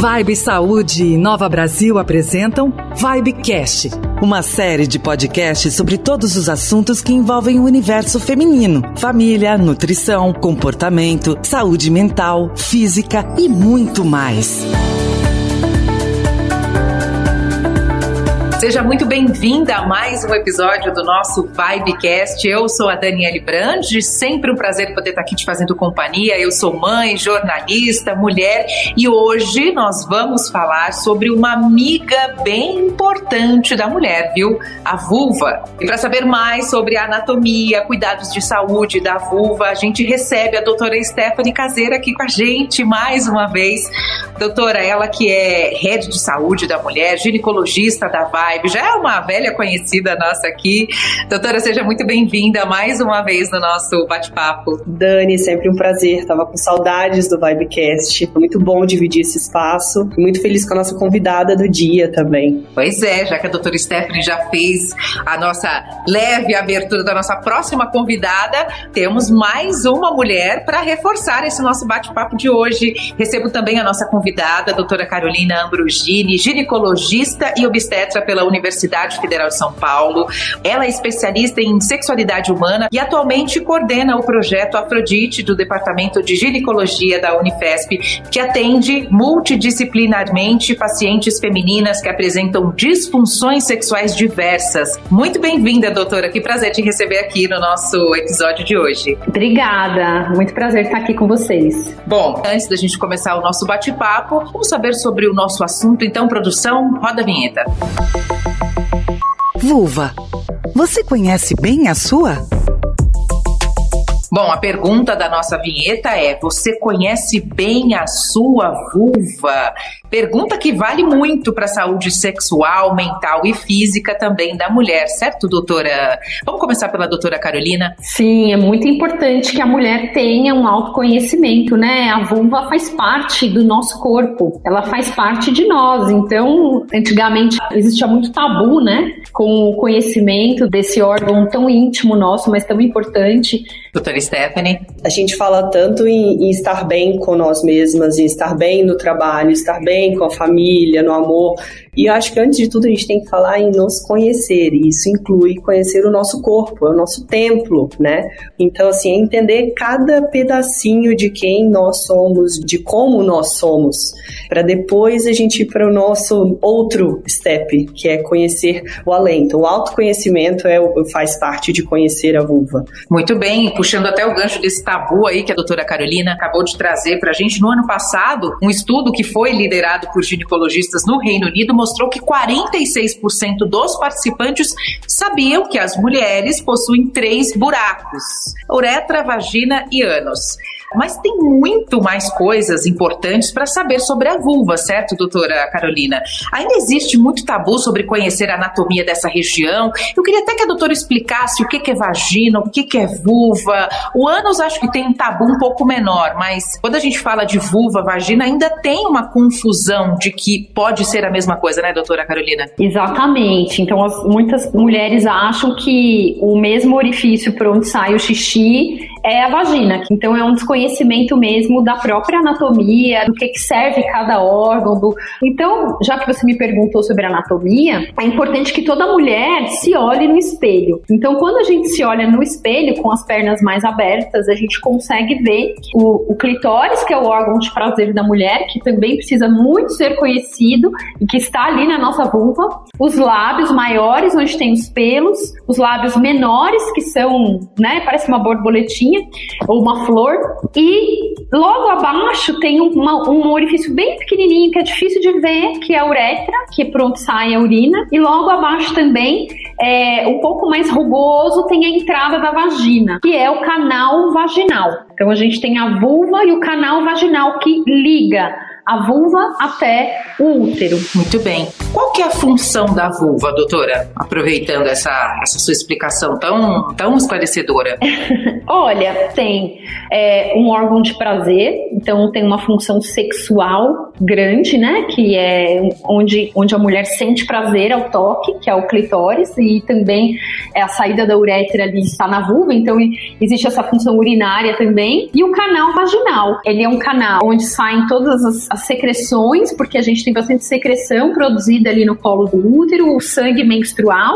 Vibe Saúde e Nova Brasil apresentam Vibecast, uma série de podcasts sobre todos os assuntos que envolvem o universo feminino: família, nutrição, comportamento, saúde mental, física e muito mais. Seja muito bem-vinda a mais um episódio do nosso Vibecast. Eu sou a Daniele Brandi, sempre um prazer poder estar aqui te fazendo companhia. Eu sou mãe, jornalista, mulher e hoje nós vamos falar sobre uma amiga bem importante da mulher, viu? A vulva. E para saber mais sobre a anatomia, cuidados de saúde da vulva, a gente recebe a doutora Stephanie Caseira aqui com a gente mais uma vez. Doutora, ela que é head de saúde da mulher, ginecologista da Vibe Vibe, já é uma velha conhecida nossa aqui. Doutora, seja muito bem-vinda mais uma vez no nosso bate-papo. Dani, sempre um prazer. Tava com saudades do Vibecast. Foi muito bom dividir esse espaço. Muito feliz com a nossa convidada do dia também. Pois é, já que a doutora Stephanie já fez a nossa leve abertura da nossa próxima convidada, temos mais uma mulher para reforçar esse nosso bate-papo de hoje. Recebo também a nossa convidada, a doutora Carolina Ambrogini, ginecologista e obstetra pela pela Universidade Federal de São Paulo. Ela é especialista em sexualidade humana e atualmente coordena o projeto Afrodite do Departamento de Ginecologia da Unifesp, que atende multidisciplinarmente pacientes femininas que apresentam disfunções sexuais diversas. Muito bem-vinda, doutora. Que prazer te receber aqui no nosso episódio de hoje. Obrigada. Muito prazer estar aqui com vocês. Bom, antes da gente começar o nosso bate-papo, vamos saber sobre o nosso assunto. Então, produção, roda a vinheta. Vulva. Você conhece bem a sua? Bom, a pergunta da nossa vinheta é: você conhece bem a sua vulva? Pergunta que vale muito para a saúde sexual, mental e física também da mulher, certo, doutora? Vamos começar pela doutora Carolina? Sim, é muito importante que a mulher tenha um autoconhecimento, né? A vulva faz parte do nosso corpo, ela faz parte de nós. Então, antigamente existia muito tabu, né? Com o conhecimento desse órgão tão íntimo nosso, mas tão importante. Doutora Stephanie? A gente fala tanto em, em estar bem com nós mesmas, em estar bem no trabalho, estar bem bem com a família, no amor. E eu acho que antes de tudo a gente tem que falar em nos conhecer, e isso inclui conhecer o nosso corpo, é o nosso templo, né? Então, assim, é entender cada pedacinho de quem nós somos, de como nós somos, para depois a gente ir para o nosso outro step, que é conhecer o além. Então, o autoconhecimento é, faz parte de conhecer a vulva. Muito bem, puxando até o gancho desse tabu aí que a doutora Carolina acabou de trazer para a gente no ano passado, um estudo que foi liderado por ginecologistas no Reino Unido mostrou que 46% dos participantes sabiam que as mulheres possuem três buracos: uretra, vagina e ânus. Mas tem muito mais coisas importantes para saber sobre a vulva, certo, doutora Carolina? Ainda existe muito tabu sobre conhecer a anatomia dessa região. Eu queria até que a doutora explicasse o que é vagina, o que é vulva. O ânus acho que tem um tabu um pouco menor, mas quando a gente fala de vulva, vagina, ainda tem uma confusão de que pode ser a mesma coisa, né, doutora Carolina? Exatamente. Então, as, muitas mulheres acham que o mesmo orifício por onde sai o xixi é a vagina. Então, é um desconhecimento conhecimento mesmo da própria anatomia, do que, que serve cada órgão. Do... Então, já que você me perguntou sobre anatomia, é importante que toda mulher se olhe no espelho. Então, quando a gente se olha no espelho com as pernas mais abertas, a gente consegue ver o, o clitóris, que é o órgão de prazer da mulher, que também precisa muito ser conhecido e que está ali na nossa vulva, os lábios maiores, onde tem os pelos, os lábios menores, que são, né, parece uma borboletinha ou uma flor, e logo abaixo tem uma, um orifício bem pequenininho que é difícil de ver, que é a uretra, que é sai a urina. E logo abaixo também, é, um pouco mais rugoso, tem a entrada da vagina, que é o canal vaginal. Então a gente tem a vulva e o canal vaginal que liga a vulva até o útero. Muito bem. Qual que é a função da vulva, doutora? Aproveitando essa, essa sua explicação tão, tão esclarecedora. Olha, tem é, um órgão de prazer, então tem uma função sexual grande, né? Que é onde, onde a mulher sente prazer ao toque, que é o clitóris, e também é a saída da uretra ali está na vulva, então existe essa função urinária também. E o canal vaginal, ele é um canal onde saem todas as, as secreções, porque a gente tem bastante secreção produzida ali no colo do útero, o sangue menstrual,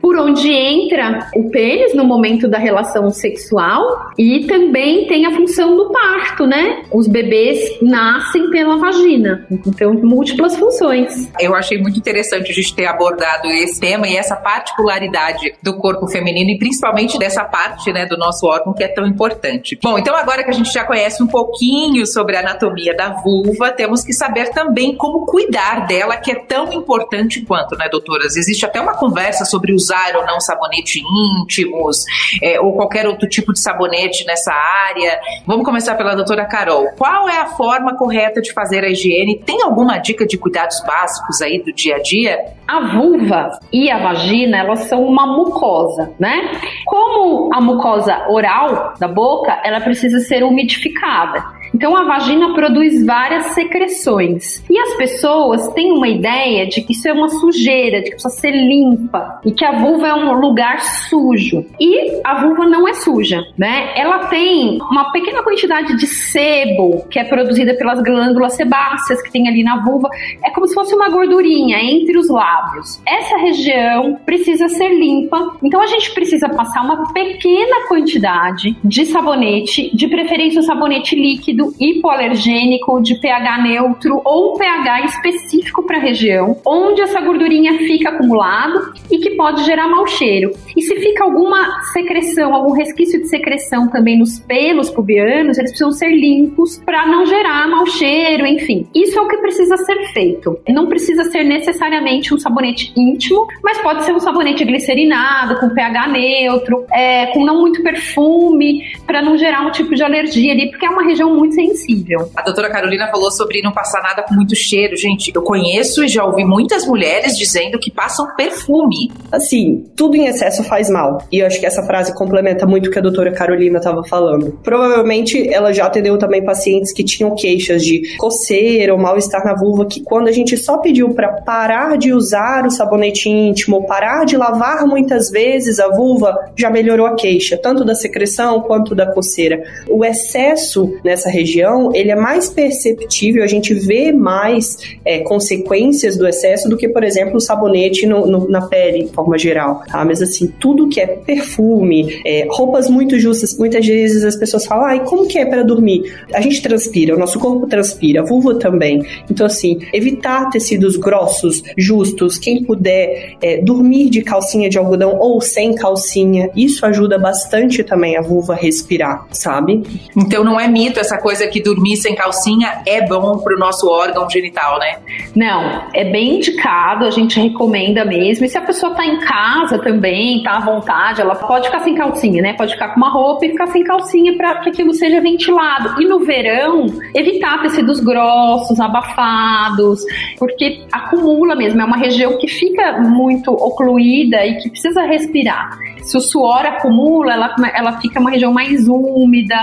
por onde entra o pênis no momento da relação sexual e também tem a função do parto, né? Os bebês nascem pela vagina, então múltiplas funções. Eu achei muito interessante a gente ter abordado esse tema e essa particularidade do corpo feminino e principalmente dessa parte, né, do nosso órgão que é tão importante. Bom, então agora que a gente já conhece um pouquinho sobre a anatomia da vulva, temos que saber também como cuidar dela, que é tão importante quanto, né, doutoras? Existe até uma conversa sobre usar ou não sabonete íntimos, é, ou qualquer outro tipo de sabonete nessa área. Vamos começar pela doutora Carol. Qual é a forma correta de fazer a higiene? Tem alguma dica de cuidados básicos aí do dia a dia? A vulva e a vagina, elas são uma mucosa, né? Como a mucosa oral da boca, ela precisa ser umidificada. Então a vagina produz várias secreções. E as pessoas têm uma ideia de que isso é uma sujeira, de que precisa ser limpa e que a vulva é um lugar sujo. E a vulva não é suja, né? Ela tem uma pequena quantidade de sebo que é produzida pelas glândulas sebáceas que tem ali na vulva. É como se fosse uma gordurinha entre os lábios. Essa região precisa ser limpa. Então a gente precisa passar uma pequena quantidade de sabonete, de preferência um sabonete líquido hipoalergênico de pH neutro ou pH específico para a região, onde essa gordurinha fica acumulado e que pode gerar mau cheiro. E se fica alguma secreção, algum resquício de secreção também nos pelos pubianos, eles precisam ser limpos para não gerar mau cheiro, enfim. Isso é o que precisa ser feito. Não precisa ser necessariamente um sabonete íntimo, mas pode ser um sabonete glicerinado, com pH neutro, é, com não muito perfume, para não gerar um tipo de alergia ali, porque é uma região muito sensível. A doutora Carolina falou sobre não passar nada com muito cheiro. Gente, eu conheço e já ouvi muitas mulheres dizendo que passam perfume. Assim, tudo em excesso faz mal. E eu acho que essa frase complementa muito o que a doutora Carolina estava falando. Provavelmente ela já atendeu também pacientes que tinham queixas de coceira ou mal-estar na vulva, que quando a gente só pediu para parar de usar o sabonete íntimo, ou parar de lavar muitas vezes a vulva, já melhorou a queixa, tanto da secreção quanto da coceira. O excesso nessa região região, ele é mais perceptível, a gente vê mais é, consequências do excesso do que, por exemplo, o sabonete no, no, na pele, de forma geral, tá? Mas assim, tudo que é perfume, é, roupas muito justas, muitas vezes as pessoas falam, ai, como que é para dormir? A gente transpira, o nosso corpo transpira, a vulva também. Então, assim, evitar tecidos grossos, justos, quem puder é, dormir de calcinha de algodão ou sem calcinha, isso ajuda bastante também a vulva a respirar, sabe? Então não é mito essa coisa coisa que dormir sem calcinha é bom para o nosso órgão genital, né? Não, é bem indicado, a gente recomenda mesmo. E se a pessoa tá em casa também, tá à vontade, ela pode ficar sem calcinha, né? Pode ficar com uma roupa e ficar sem calcinha para que aquilo seja ventilado. E no verão, evitar tecidos grossos, abafados, porque acumula mesmo, é uma região que fica muito ocluída e que precisa respirar. Se o suor acumula, ela, ela fica uma região mais úmida,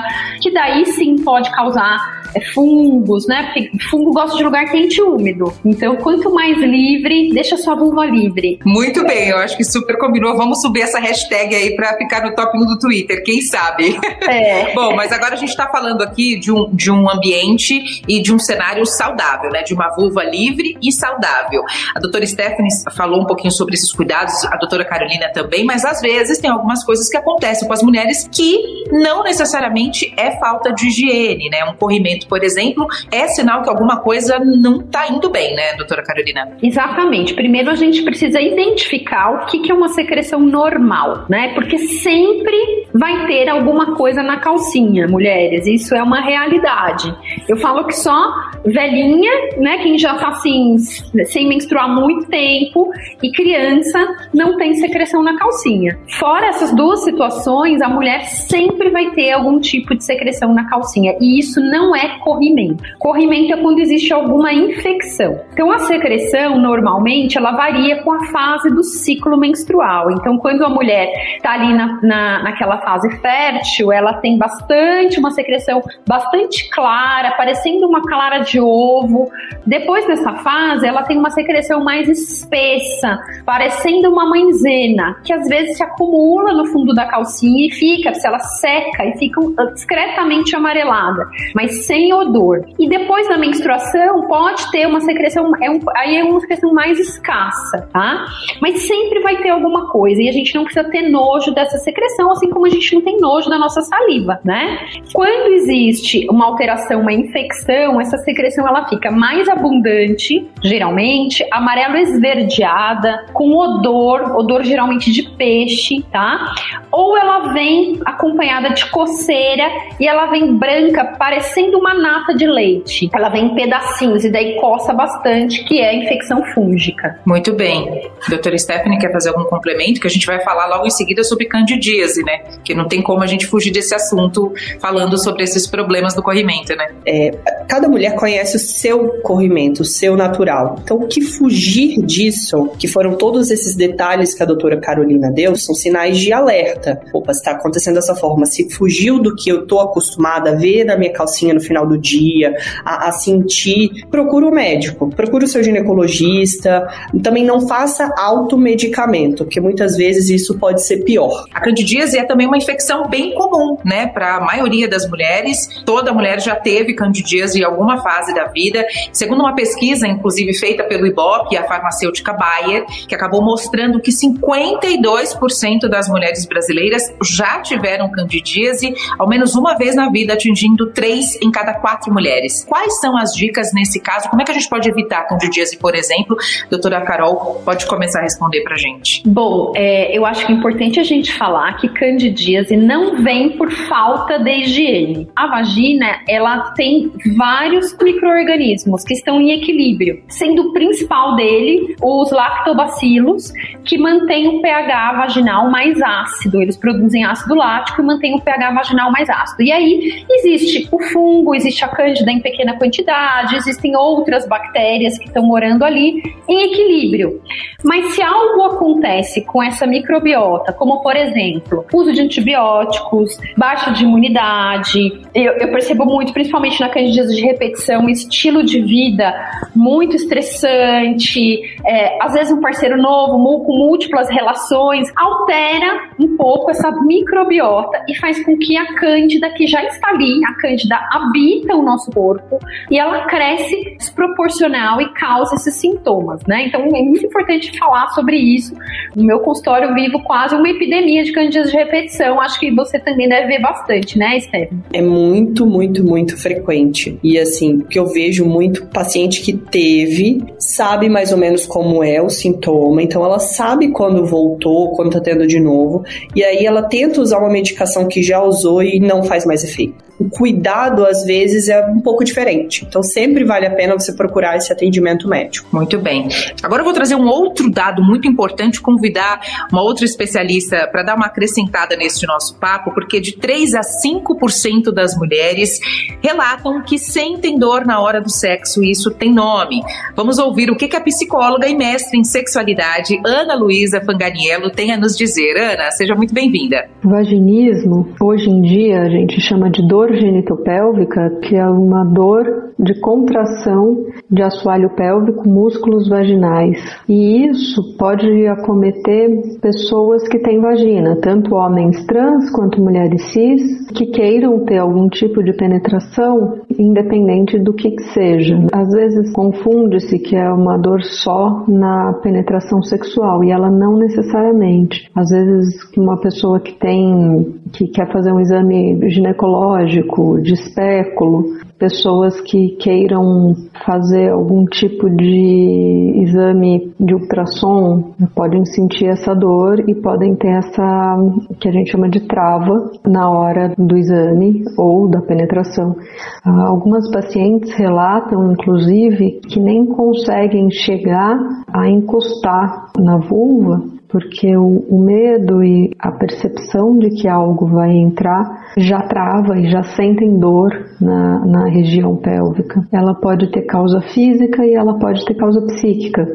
que daí sim pode causar é, fungos, né? Porque fungo gosta de lugar quente e úmido. Então, quanto mais livre, deixa sua vulva livre. Muito bem, eu acho que super combinou. Vamos subir essa hashtag aí para ficar no top 1 do Twitter, quem sabe? É. Bom, mas agora a gente está falando aqui de um, de um ambiente e de um cenário saudável, né? De uma vulva livre e saudável. A doutora Stephanie falou um pouquinho sobre esses cuidados, a doutora Carolina também, mas às vezes tem algumas coisas que acontecem com as mulheres que não necessariamente é falta de higiene, né? Um corrimento, por exemplo, é sinal que alguma coisa não está indo bem, né, doutora Carolina? Exatamente. Primeiro a gente precisa identificar o que, que é uma secreção normal, né? Porque sempre vai ter alguma coisa na calcinha, mulheres. Isso é uma realidade. Eu falo que só velhinha, né, quem já tá assim, sem menstruar muito tempo, e criança não tem secreção na calcinha. Fora essas duas situações, a mulher sempre vai ter algum tipo de secreção na calcinha. E isso não é corrimento. Corrimento é quando existe alguma infecção. Então, a secreção, normalmente, ela varia com a fase do ciclo menstrual. Então, quando a mulher está ali na, na, naquela fase fértil, ela tem bastante, uma secreção bastante clara, parecendo uma clara de ovo. Depois dessa fase, ela tem uma secreção mais espessa, parecendo uma maisena, que às vezes se acumula no fundo da calcinha e fica, se ela seca e fica discretamente amarelada. Mas sem odor. E depois da menstruação pode ter uma secreção, é um, aí é uma secreção mais escassa, tá? Mas sempre vai ter alguma coisa e a gente não precisa ter nojo dessa secreção, assim como a gente não tem nojo da nossa saliva, né? Quando existe uma alteração, uma infecção, essa secreção ela fica mais abundante, geralmente, amarelo esverdeada, com odor, odor geralmente de peixe, tá? Ou ela vem acompanhada de coceira e ela vem branca, parecendo uma nata de leite. Ela vem em pedacinhos e daí coça bastante, que é a infecção fúngica. Muito bem. Doutora Stephanie, quer fazer algum complemento? Que a gente vai falar logo em seguida sobre candidíase, né? Que não tem como a gente fugir desse assunto falando sobre esses problemas do corrimento, né? É, cada mulher conhece o seu corrimento, o seu natural. Então, o que fugir disso, que foram todos esses detalhes que a doutora Carolina deu, são sinais de alerta. Opa, está acontecendo dessa forma. Se fugiu do que eu estou acostumada a ver na minha calcinha no final do dia, a, a sentir, procura o médico, procura o seu ginecologista. Também não faça automedicamento, porque muitas vezes isso pode ser pior. A candidíase é também uma infecção bem comum, né, para a maioria das mulheres. Toda mulher já teve candidíase em alguma fase da vida. Segundo uma pesquisa, inclusive feita pelo Ibope e a farmacêutica Bayer, que acabou mostrando que 52% das mulheres brasileiras já tiveram candidíase ao menos uma vez na vida, atingindo 3 em cada 4 mulheres. Quais são as dicas nesse caso? Como é que a gente pode evitar candidíase, por exemplo? Doutora Carol, pode começar a responder pra gente. Bom, é, eu acho que é importante a gente falar que candidíase não vem por falta de higiene. A vagina, ela tem vários micro-organismos que estão em equilíbrio, sendo o principal dele os lactobacilos, que mantém o pH vaginal mais ácido. Eles produzem ácido lático e mantêm o pH vaginal mais ácido. E aí existe o fungo, existe a cândida em pequena quantidade, existem outras bactérias que estão morando ali em equilíbrio. Mas se algo acontece com essa microbiota, como por exemplo, uso de antibióticos, baixa de imunidade, eu, eu percebo muito, principalmente na candidíase de repetição, estilo de vida muito estressante, é, às vezes um parceiro novo, com múltiplas relações, altera um pouco essa microbiota e faz com que a cândida que já está ali, a cândida habita o nosso corpo e ela cresce desproporcional e causa esses sintomas, né? Então é muito importante falar sobre isso. No meu consultório eu vivo quase uma epidemia de candidíase de repetição. Acho que você também deve ver bastante, né, Stephanie? É muito, muito, muito frequente. E assim, que eu vejo muito paciente que teve, sabe mais ou menos como é o sintoma, então ela sabe quando voltou, quando tá tendo de novo, e aí ela tenta usar uma medicação que já usou e não faz mais efeito o cuidado, às vezes, é um pouco diferente. Então, sempre vale a pena você procurar esse atendimento médico. Muito bem. Agora eu vou trazer um outro dado muito importante, convidar uma outra especialista para dar uma acrescentada neste nosso papo, porque de 3 a 5% das mulheres relatam que sentem dor na hora do sexo e isso tem nome. Vamos ouvir o que a psicóloga e mestre em sexualidade, Ana Luísa Fanganiello, tem a nos dizer. Ana, seja muito bem-vinda. Vaginismo, hoje em dia, a gente chama de dor dor genitopélvica, que é uma dor de contração de assoalho pélvico, músculos vaginais. E isso pode acometer pessoas que têm vagina, tanto homens trans quanto mulheres cis, que queiram ter algum tipo de penetração, independente do que, que seja. Às vezes confunde-se que é uma dor só na penetração sexual e ela não necessariamente. Às vezes uma pessoa que tem que quer fazer um exame ginecológico, de espéculo, pessoas que queiram fazer algum tipo de exame de ultrassom podem sentir essa dor e podem ter essa que a gente chama de trava na hora do exame ou da penetração. Ah, algumas pacientes relatam, inclusive, que nem conseguem chegar a encostar na vulva porque o, o, medo e a percepção de que algo vai entrar já trava e já sentem dor na, na região pélvica. Ela pode ter causa física e ela pode ter causa psíquica.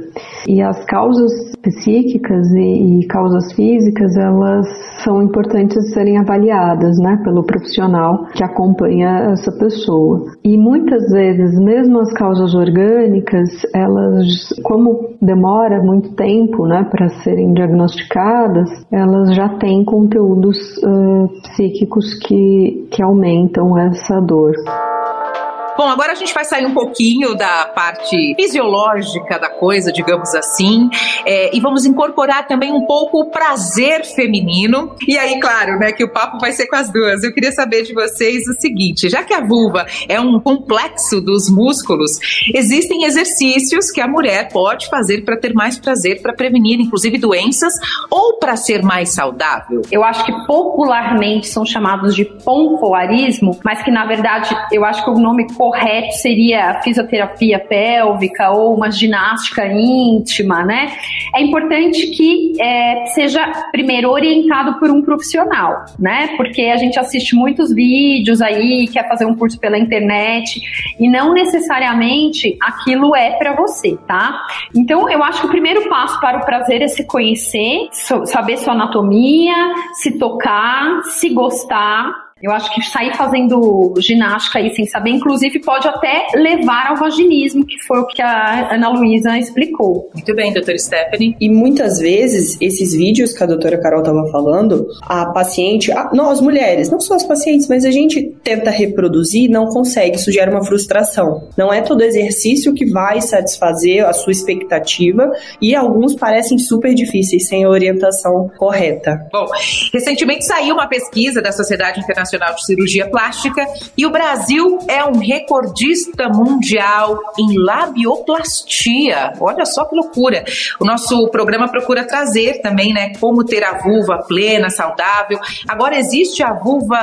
E as causas psíquicas e, e causas físicas, elas são importantes serem avaliadas, né, pelo profissional que acompanha essa pessoa. E muitas vezes, mesmo as causas orgânicas, elas, como demora muito tempo, né, para serem diagnosticadas, elas já têm conteúdos uh, psíquicos que, que aumentam essa dor. Bom, agora a gente vai sair um pouquinho da parte fisiológica da coisa, digamos assim, é, e vamos incorporar também um pouco o prazer feminino. E aí, claro, né, que o papo vai ser com as duas. Eu queria saber de vocês o seguinte: já que a vulva é um complexo dos músculos, existem exercícios que a mulher pode fazer para ter mais prazer, para prevenir, inclusive, doenças ou para ser mais saudável? Eu acho que popularmente são chamados de pompoarismo, mas que na verdade eu acho que o nome correto seria fisioterapia pélvica ou uma ginástica íntima, né? É importante que é, seja primeiro orientado por um profissional, né? Porque a gente assiste muitos vídeos aí, quer fazer um curso pela internet e não necessariamente aquilo é para você, tá? Então eu acho que o primeiro passo para o prazer é se conhecer, saber sua anatomia, se tocar, se gostar eu acho que sair fazendo ginástica aí sem saber, inclusive, pode até levar ao vaginismo, que foi o que a Ana Luísa explicou. Muito bem, doutora Stephanie. E muitas vezes, esses vídeos que a doutora Carol estava falando, a paciente, a, nós mulheres, não só as pacientes, mas a gente tenta reproduzir não consegue, isso gera uma frustração. Não é todo exercício que vai satisfazer a sua expectativa e alguns parecem super difíceis sem a orientação correta. Bom, recentemente saiu uma pesquisa da Sociedade Internacional Internacional de Cirurgia Plástica e o Brasil é um recordista mundial em labioplastia. Olha só que loucura. O nosso programa procura trazer também, né, como ter a vulva plena, saudável. Agora existe a vulva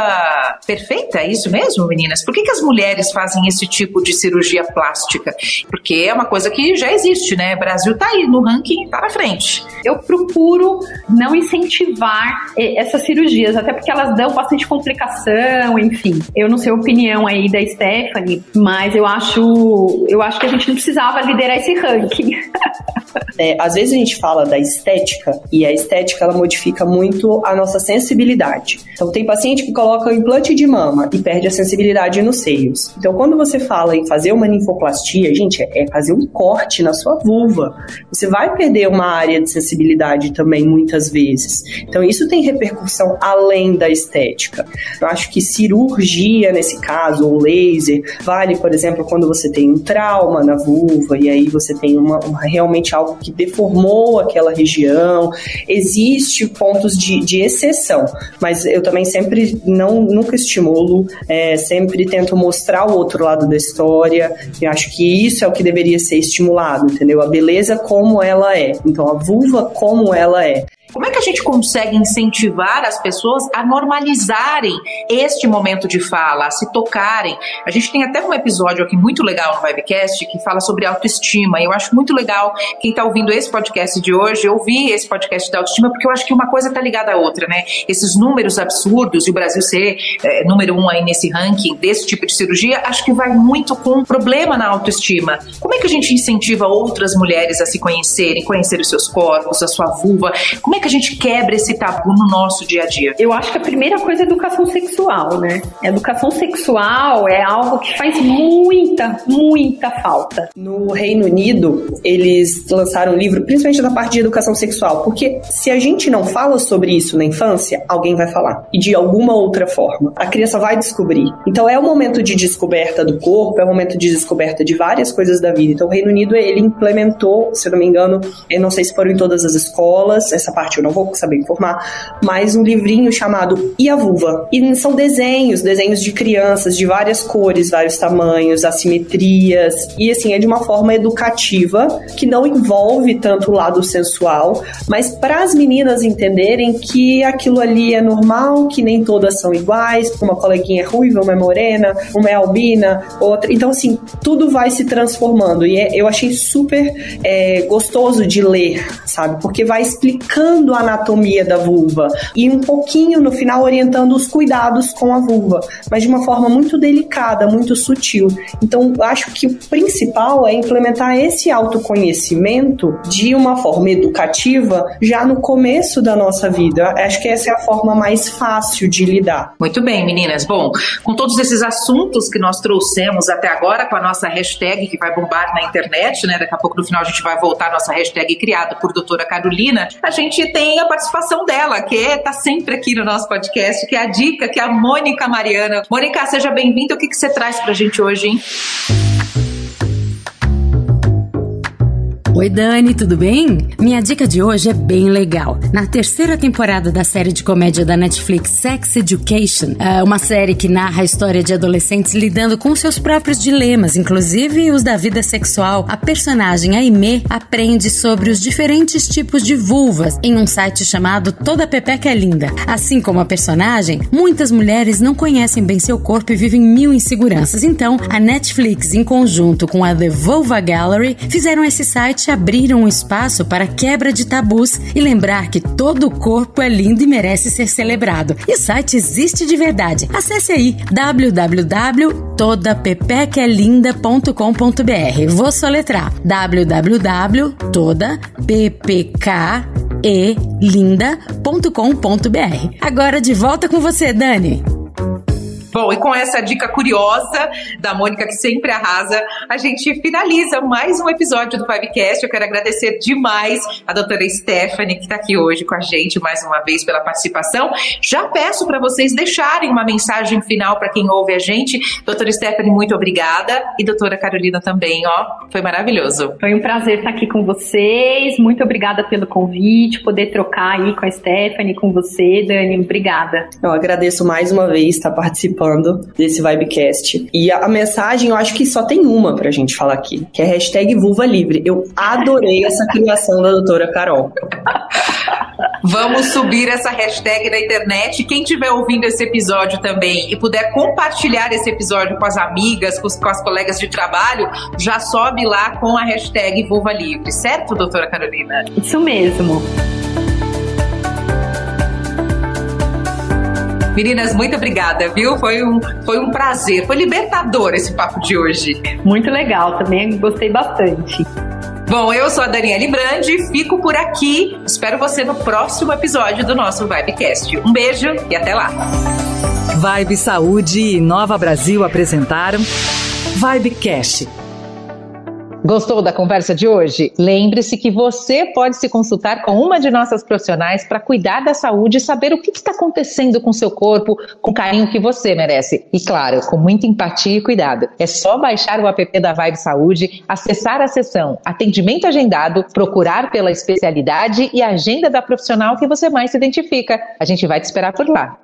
perfeita, é isso mesmo, meninas? Por que, que as mulheres fazem esse tipo de cirurgia plástica? Porque é uma coisa que já existe, né? O Brasil tá aí no ranking, tá na frente. Eu procuro não incentivar eh, essas cirurgias, até porque elas dão bastante complicação enfim. Eu não sei a opinião aí da Stephanie, mas eu acho, eu acho que a gente não precisava liderar esse ranking. É, às vezes a gente fala da estética e a estética ela modifica muito a nossa sensibilidade. Então tem paciente que coloca o implante de mama e perde a sensibilidade nos seios. Então quando você fala em fazer uma ninfoplastia, gente, é fazer um corte na sua vulva. Você vai perder uma área de sensibilidade também muitas vezes. Então isso tem repercussão além da estética. Eu acho que cirurgia nesse caso, ou laser, vale, por exemplo, quando você tem um trauma na vulva e aí você tem uma, uma realmente algo que deformou aquela região. Existe pontos de, de exceção, mas eu também sempre não nunca estimulo, é, sempre tento mostrar o outro lado da história. Eu acho que isso é o que deveria ser estimulado, entendeu? A beleza como ela é. Então a vulva como ela é. Como é que a gente consegue incentivar as pessoas a normalizarem este momento de fala, a se tocarem? A gente tem até um episódio aqui muito legal no Vibecast que fala sobre autoestima. E eu acho muito legal quem está ouvindo esse podcast de hoje ouvir esse podcast da autoestima, porque eu acho que uma coisa está ligada à outra, né? Esses números absurdos e o Brasil ser é, número um aí nesse ranking desse tipo de cirurgia, acho que vai muito com um problema na autoestima. Como é que a gente incentiva outras mulheres a se conhecerem, conhecer os seus corpos, a sua vulva? Como é é que a gente quebra esse tabu no nosso dia a dia? Eu acho que a primeira coisa é educação sexual, né? Educação sexual é algo que faz muita, muita falta. No Reino Unido, eles lançaram um livro, principalmente da parte de educação sexual, porque se a gente não fala sobre isso na infância, alguém vai falar. E de alguma outra forma. A criança vai descobrir. Então é o momento de descoberta do corpo, é o momento de descoberta de várias coisas da vida. Então o Reino Unido, ele implementou, se eu não me engano, eu não sei se foram em todas as escolas, essa parte parte eu não vou saber informar, mas um livrinho chamado E a Vulva. E são desenhos, desenhos de crianças de várias cores, vários tamanhos, assimetrias, e assim, é de uma forma educativa que não envolve tanto o lado sensual, mas para as meninas entenderem que aquilo ali é normal, que nem todas são iguais, uma coleguinha é ruiva, uma é morena, uma é albina, outra. Então, assim, tudo vai se transformando. E é, eu achei super é, gostoso de ler, sabe? Porque vai explicando orientando a anatomia da vulva e um pouquinho no final orientando os cuidados com a vulva, mas de uma forma muito delicada, muito sutil. Então, acho que o principal é implementar esse autoconhecimento de uma forma educativa já no começo da nossa vida. Acho que essa é a forma mais fácil de lidar. Muito bem, meninas. Bom, com todos esses assuntos que nós trouxemos até agora, com a nossa hashtag que vai bombar na internet, né? Daqui a pouco no final a gente vai voltar a nossa hashtag criada por doutora Carolina, a gente tem a participação dela, que é tá sempre aqui no nosso podcast, que é a dica, que é a Mônica Mariana. Mônica, seja bem-vinda. O que, que você traz pra gente hoje, hein? Oi, Dani, tudo bem? Minha dica de hoje é bem legal. Na terceira temporada da série de comédia da Netflix Sex Education, é uma série que narra a história de adolescentes lidando com seus próprios dilemas, inclusive os da vida sexual, a personagem Aimee aprende sobre os diferentes tipos de vulvas em um site chamado Toda Pepeca é Linda. Assim como a personagem, muitas mulheres não conhecem bem seu corpo e vivem mil inseguranças. Então, a Netflix, em conjunto com a The Vulva Gallery, fizeram esse site abriram um espaço para quebra de tabus e lembrar que todo corpo é lindo e merece ser celebrado. E o site existe de verdade. Acesse aí www.todapepecaelinda.com.br. Vou soletrar www.todappklinda.com.br. Agora de volta com você, Dani. Bom, e com essa dica curiosa da Mônica, que sempre arrasa, a gente finaliza mais um episódio do Vibecast. Eu quero agradecer demais a doutora Stephanie, que está aqui hoje com a gente mais uma vez pela participação. Já peço para vocês deixarem uma mensagem final para quem ouve a gente. Doutora Stephanie, muito obrigada. E doutora Carolina também, ó. Foi maravilhoso. Foi um prazer estar aqui com vocês. Muito obrigada pelo convite, poder trocar aí com a Stephanie, com você, Dani. Obrigada. Eu agradeço mais uma vez estar participando participando desse Vibecast. E a, a, mensagem, eu acho que só tem uma pra gente falar aqui, que é hashtag Vulva Livre. Eu adorei essa criação da doutora Carol. Vamos subir essa hashtag na internet. Quem estiver ouvindo esse episódio também e puder compartilhar esse episódio com as amigas, com, com as colegas de trabalho, já sobe lá com a hashtag Vulva Livre, certo, doutora Carolina? Isso mesmo. Meninas, muito obrigada, viu? Foi um, foi um prazer, foi libertador esse papo de hoje. Muito legal, também gostei bastante. Bom, eu sou a Daniele Brandi, fico por aqui. Espero você no próximo episódio do nosso Vibecast. Um beijo e até lá. Vibe Saúde e Nova Brasil apresentaram Vibecast Gostou da conversa de hoje? Lembre-se que você pode se consultar com uma de nossas profissionais para cuidar da saúde e saber o que está acontecendo com seu corpo, com o carinho que você merece. E claro, com muita empatia e cuidado. É só baixar o app da Vibe Saúde, acessar a seção Atendimento Agendado, procurar pela especialidade e agenda da profissional que você mais se identifica. A gente vai te esperar por lá.